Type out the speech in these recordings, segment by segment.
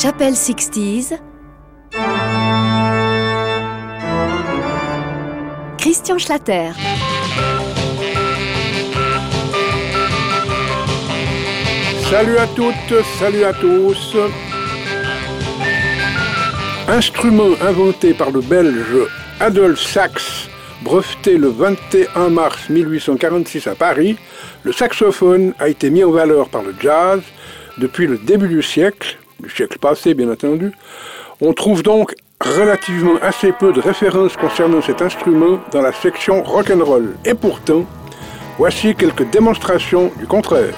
Chapelle Sixties. Christian Schlatter. Salut à toutes, salut à tous. Instrument inventé par le belge Adolphe Sax, breveté le 21 mars 1846 à Paris, le saxophone a été mis en valeur par le jazz depuis le début du siècle, du siècle passé bien entendu. On trouve donc relativement assez peu de références concernant cet instrument dans la section rock'n'roll. Et pourtant, voici quelques démonstrations du contraire.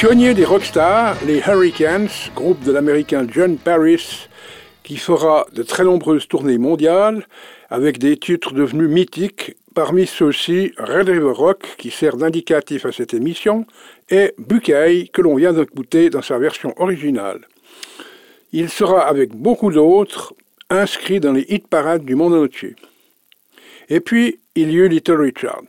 Pionnier des rockstars, les Hurricanes, groupe de l'américain John Paris, qui fera de très nombreuses tournées mondiales avec des titres devenus mythiques, parmi ceux-ci Red River Rock, qui sert d'indicatif à cette émission, et Buckeye, que l'on vient d'écouter dans sa version originale. Il sera, avec beaucoup d'autres, inscrit dans les hit parades du monde entier. Et puis, il y eut Little Richard,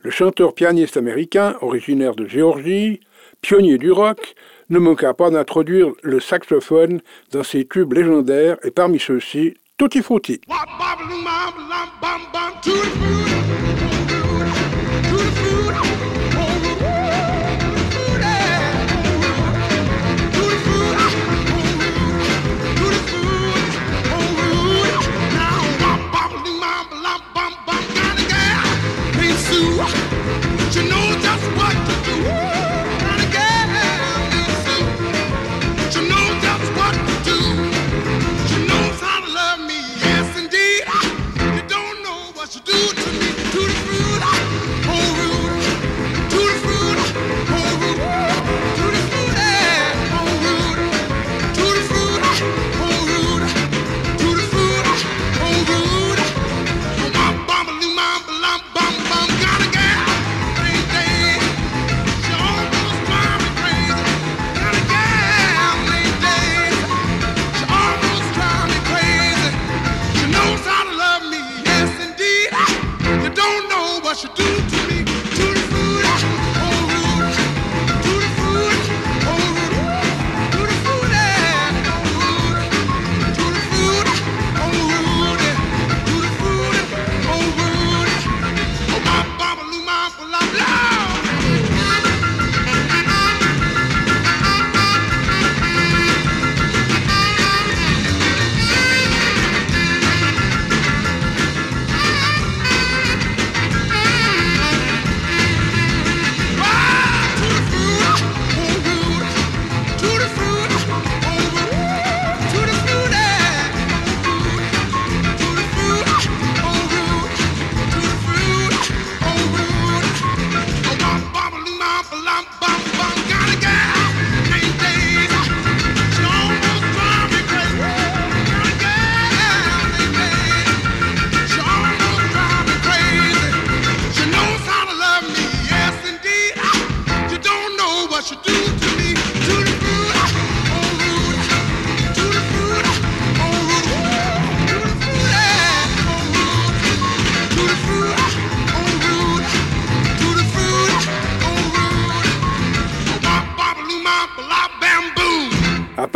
le chanteur pianiste américain originaire de Géorgie, pionnier du rock, ne manqua pas d'introduire le saxophone dans ses tubes légendaires et parmi ceux-ci, Tutti Frutti. you do.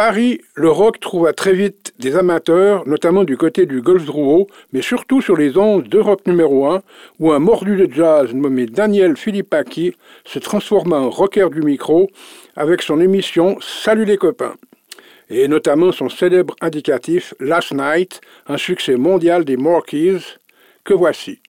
Paris, le rock trouva très vite des amateurs, notamment du côté du Golfe Drouot, mais surtout sur les ondes d'Europe numéro 1, où un mordu de jazz nommé Daniel Philippaki se transforma en rocker du micro avec son émission Salut les copains et notamment son célèbre indicatif Last Night, un succès mondial des Morkeys, que voici.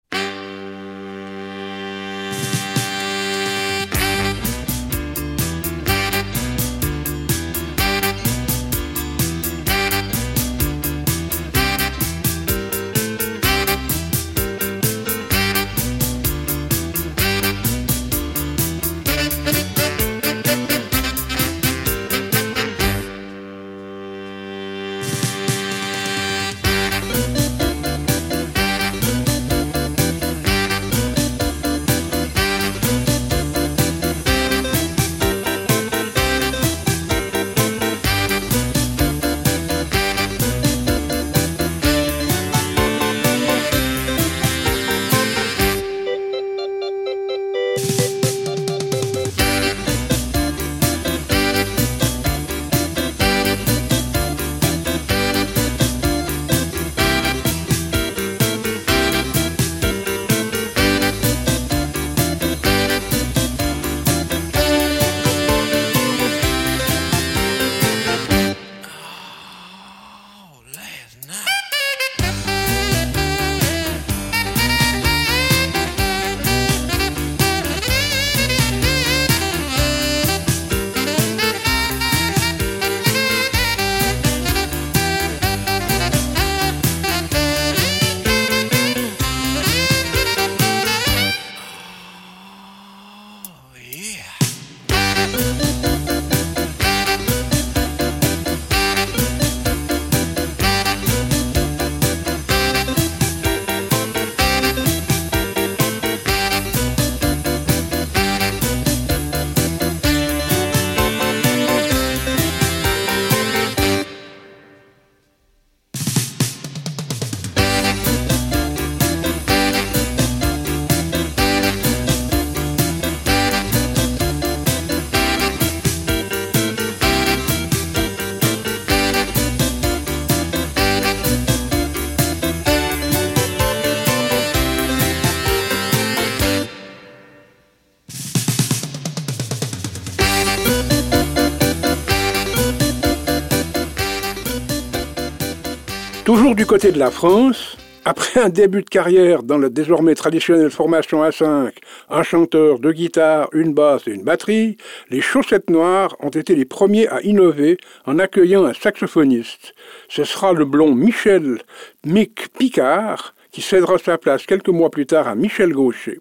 Toujours du côté de la France, après un début de carrière dans la désormais traditionnelle formation A5, un chanteur, deux guitares, une basse et une batterie, les Chaussettes Noires ont été les premiers à innover en accueillant un saxophoniste. Ce sera le blond Michel Mick Picard qui cédera sa place quelques mois plus tard à Michel Gaucher.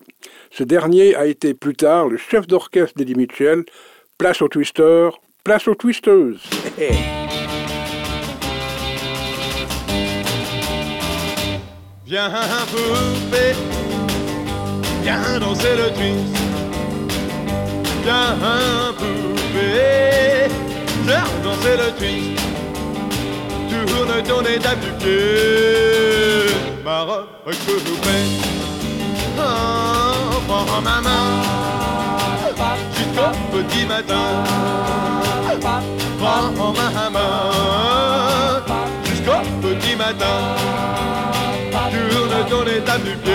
Ce dernier a été plus tard le chef d'orchestre d'Eddie Mitchell. Place aux twisters, place aux twisteuses. Viens poupée, viens danser le twist. Viens poupée, viens danser le twist. Tourne ton étape du pied. Ma robe poupée, oh, prends ma main. Jusqu'au petit matin. Prends ma main. Jusqu'au petit matin tourne ton étape du pied.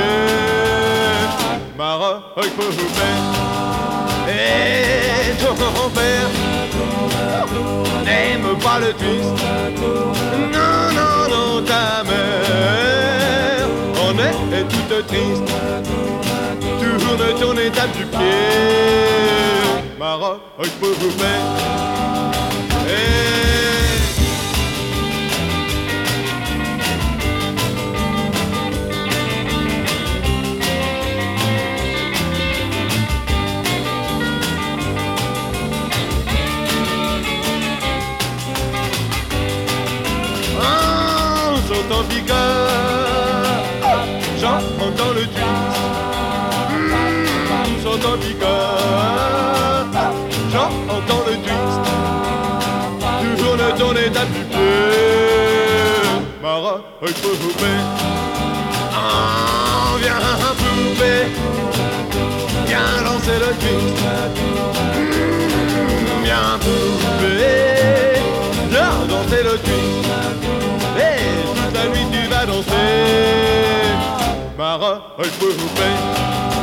Maroc poupée. Et ton père n'aime pas le twist. Non, non, non, ta mère en est toute triste. Tourne ton étape du pied. Maroc poupée. Et j'entends Picard, j'entends le twist. J'entends Picard, j'entends le twist. Toujours le ton étape du pied. Mara, poupée, ah, viens poupée, viens lancer le twist. Parole poupée. Et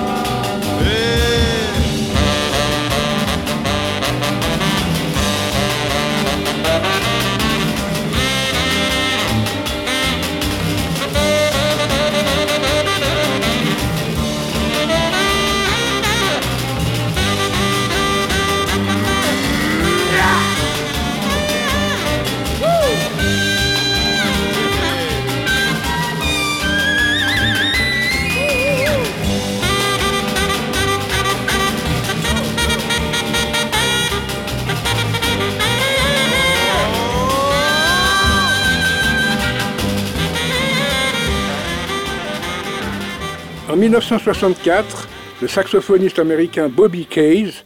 En 1964, le saxophoniste américain Bobby Case,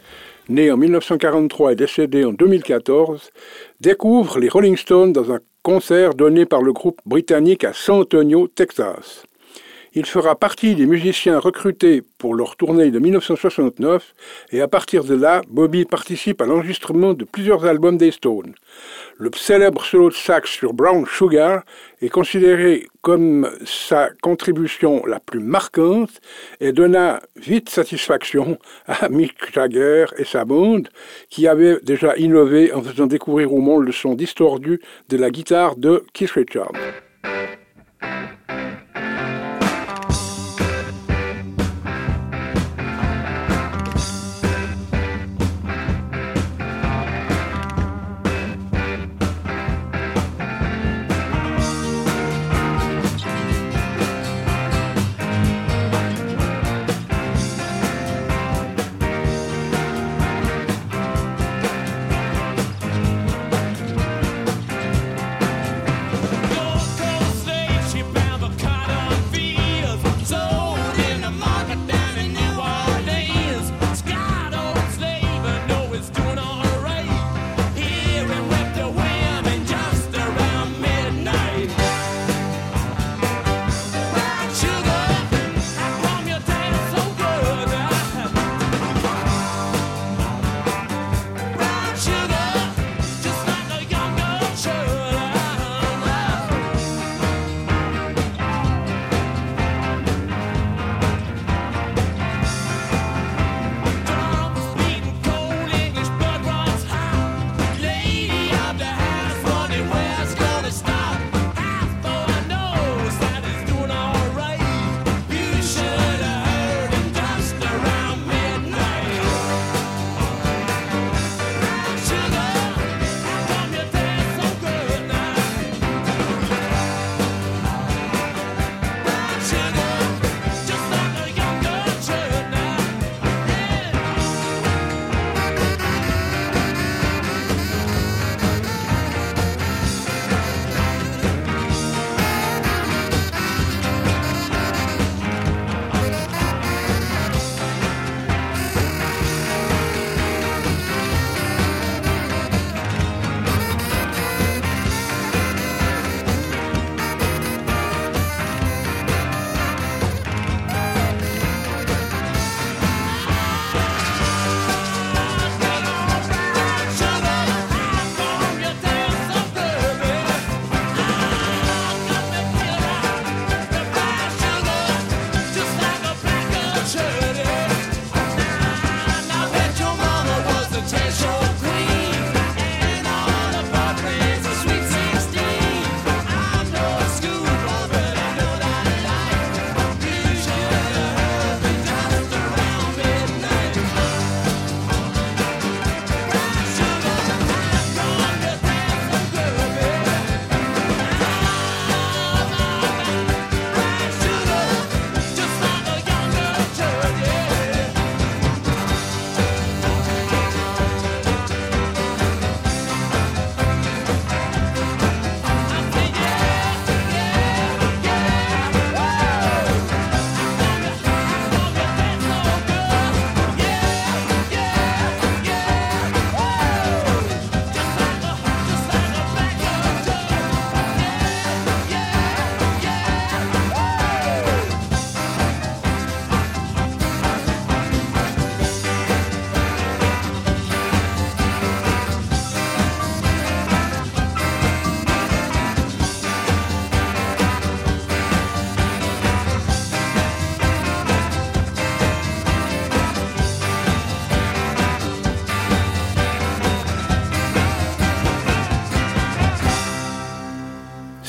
né en 1943 et décédé en 2014, découvre les Rolling Stones dans un concert donné par le groupe britannique à San Antonio, Texas. Il fera partie des musiciens recrutés pour leur tournée de 1969 et à partir de là, Bobby participe à l'enregistrement de plusieurs albums des Stones. Le célèbre solo de sax sur Brown Sugar est considéré comme sa contribution la plus marquante et donna vite satisfaction à Mick Jagger et sa bande qui avaient déjà innové en faisant découvrir au monde le son distordu de la guitare de Keith Richards.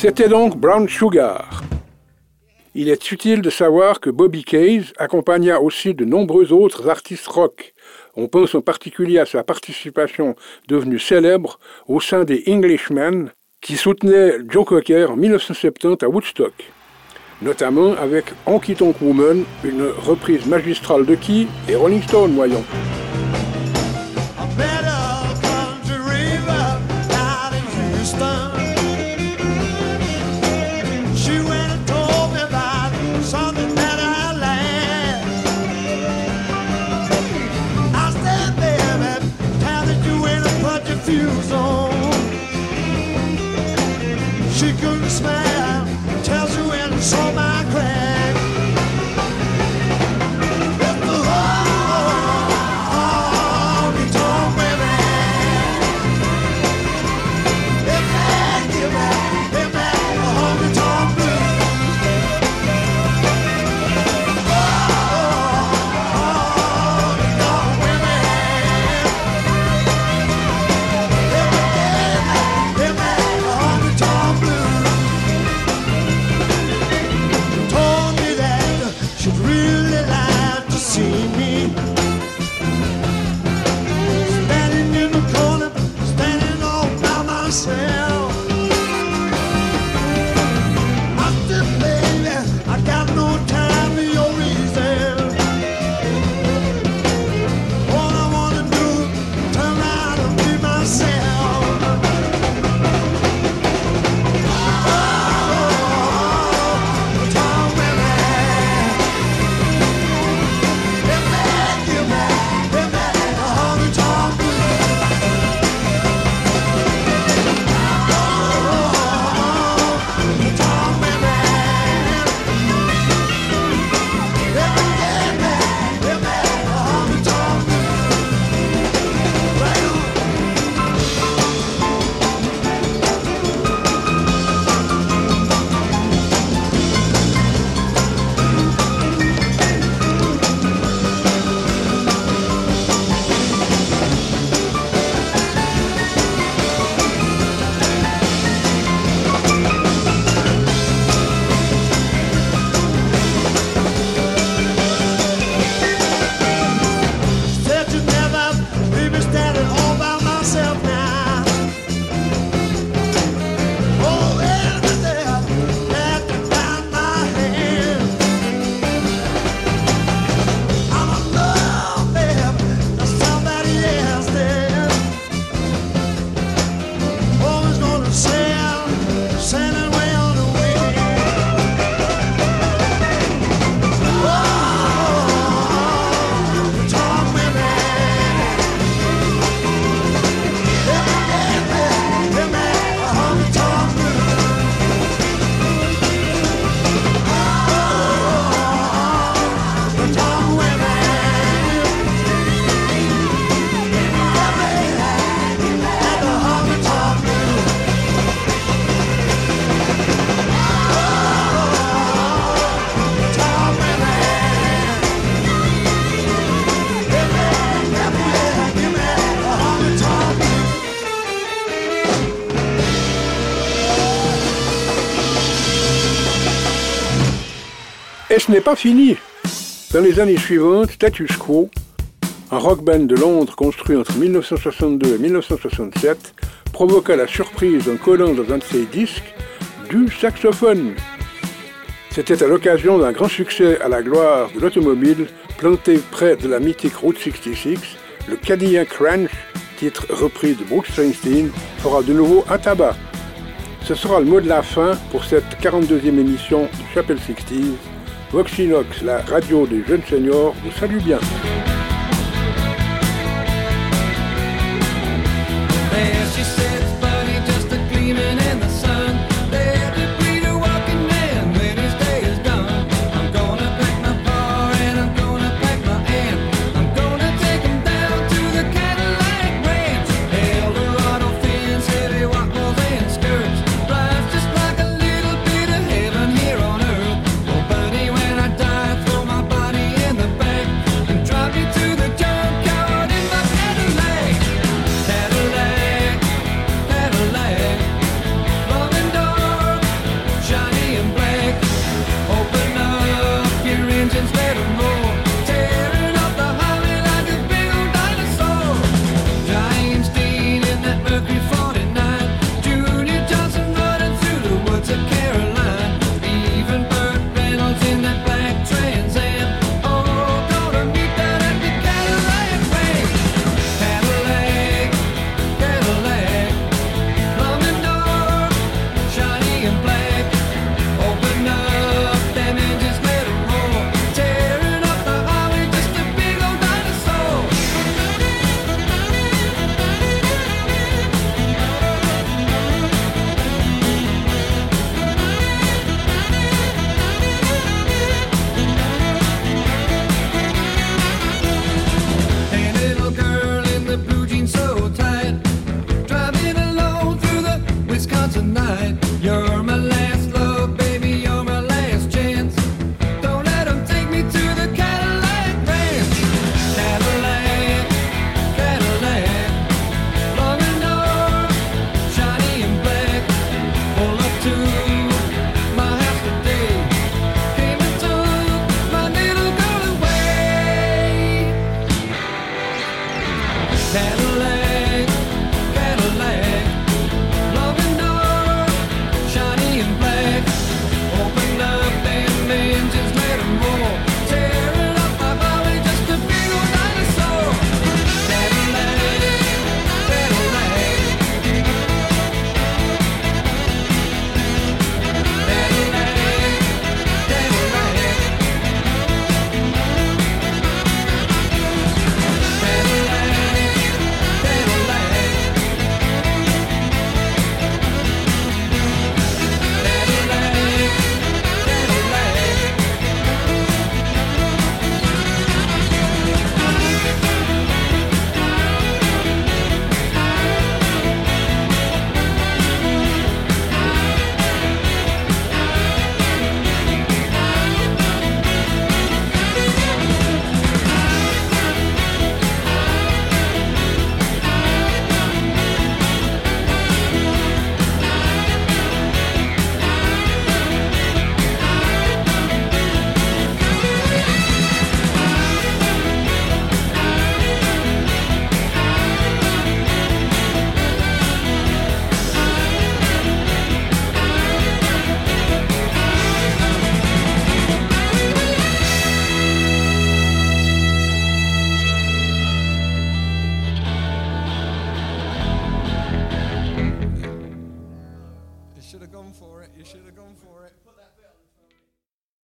C'était donc Brown Sugar. Il est utile de savoir que Bobby Case accompagna aussi de nombreux autres artistes rock. On pense en particulier à sa participation devenue célèbre au sein des Englishmen qui soutenaient Joe Cocker en 1970 à Woodstock, notamment avec Honky Tonk Woman, une reprise magistrale de qui? Et Rolling Stone, voyons. Et ce n'est pas fini? Dans les années suivantes, Status Quo, un rock band de Londres construit entre 1962 et 1967, provoqua la surprise en collant dans un de ses disques du saxophone. C'était à l'occasion d'un grand succès à la gloire de l'automobile planté près de la mythique Route 66, le Cadillac Ranch, titre repris de Bruce Springsteen, fera de nouveau un tabac. Ce sera le mot de la fin pour cette 42e émission de Chapel 60 Voxinox, la radio des jeunes seniors, vous salue bien.